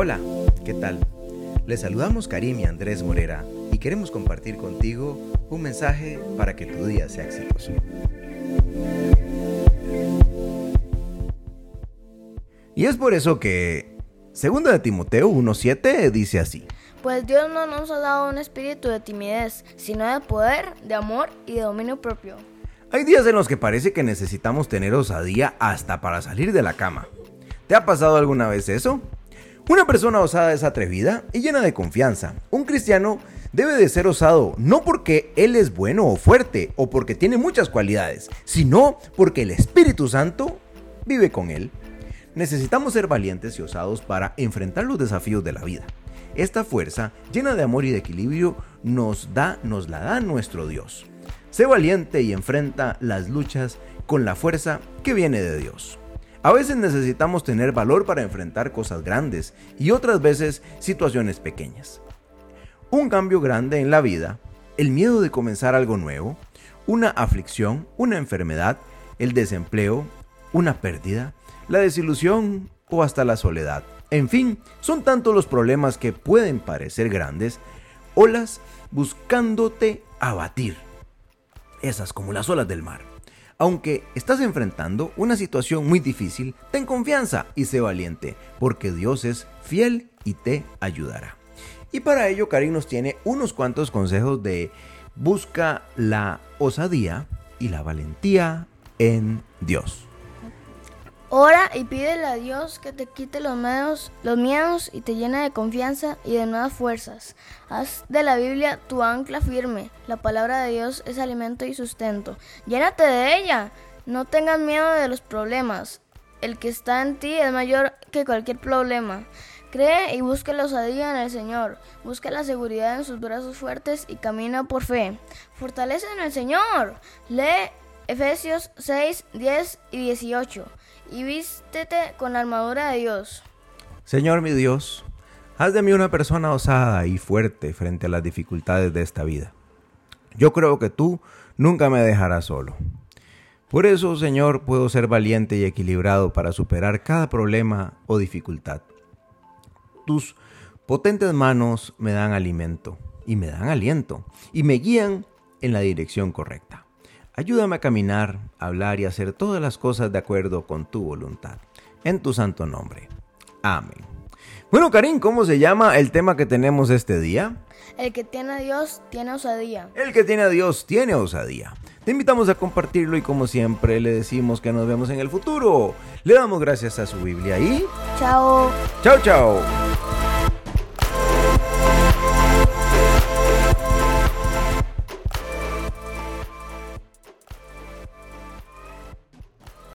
Hola, ¿qué tal? Les saludamos Karim y Andrés Morera y queremos compartir contigo un mensaje para que tu día sea exitoso. Y es por eso que Segunda de Timoteo 1.7 dice así. Pues Dios no nos ha dado un espíritu de timidez, sino de poder, de amor y de dominio propio. Hay días en los que parece que necesitamos tener osadía hasta para salir de la cama. ¿Te ha pasado alguna vez eso? Una persona osada es atrevida y llena de confianza. Un cristiano debe de ser osado no porque él es bueno o fuerte o porque tiene muchas cualidades, sino porque el Espíritu Santo vive con él. Necesitamos ser valientes y osados para enfrentar los desafíos de la vida. Esta fuerza, llena de amor y de equilibrio, nos da, nos la da nuestro Dios. Sé valiente y enfrenta las luchas con la fuerza que viene de Dios. A veces necesitamos tener valor para enfrentar cosas grandes y otras veces situaciones pequeñas. Un cambio grande en la vida, el miedo de comenzar algo nuevo, una aflicción, una enfermedad, el desempleo, una pérdida, la desilusión o hasta la soledad. En fin, son tantos los problemas que pueden parecer grandes, olas buscándote abatir. Esas como las olas del mar. Aunque estás enfrentando una situación muy difícil, ten confianza y sé valiente, porque Dios es fiel y te ayudará. Y para ello, Karim nos tiene unos cuantos consejos de busca la osadía y la valentía en Dios. Ora y pídele a Dios que te quite los miedos, los miedos y te llene de confianza y de nuevas fuerzas. Haz de la Biblia tu ancla firme. La palabra de Dios es alimento y sustento. Llénate de ella. No tengas miedo de los problemas. El que está en ti es mayor que cualquier problema. Cree y busca la osadía en el Señor. Busca la seguridad en sus brazos fuertes y camina por fe. Fortalece en el Señor. Lee Efesios 6, 10 y 18 y vístete con la armadura de Dios. Señor mi Dios, haz de mí una persona osada y fuerte frente a las dificultades de esta vida. Yo creo que tú nunca me dejarás solo. Por eso, Señor, puedo ser valiente y equilibrado para superar cada problema o dificultad. Tus potentes manos me dan alimento y me dan aliento y me guían en la dirección correcta. Ayúdame a caminar, hablar y hacer todas las cosas de acuerdo con tu voluntad. En tu santo nombre. Amén. Bueno, Karim, ¿cómo se llama el tema que tenemos este día? El que tiene a Dios tiene osadía. El que tiene a Dios tiene osadía. Te invitamos a compartirlo y como siempre le decimos que nos vemos en el futuro. Le damos gracias a su Biblia y... Chao. Chao, chao.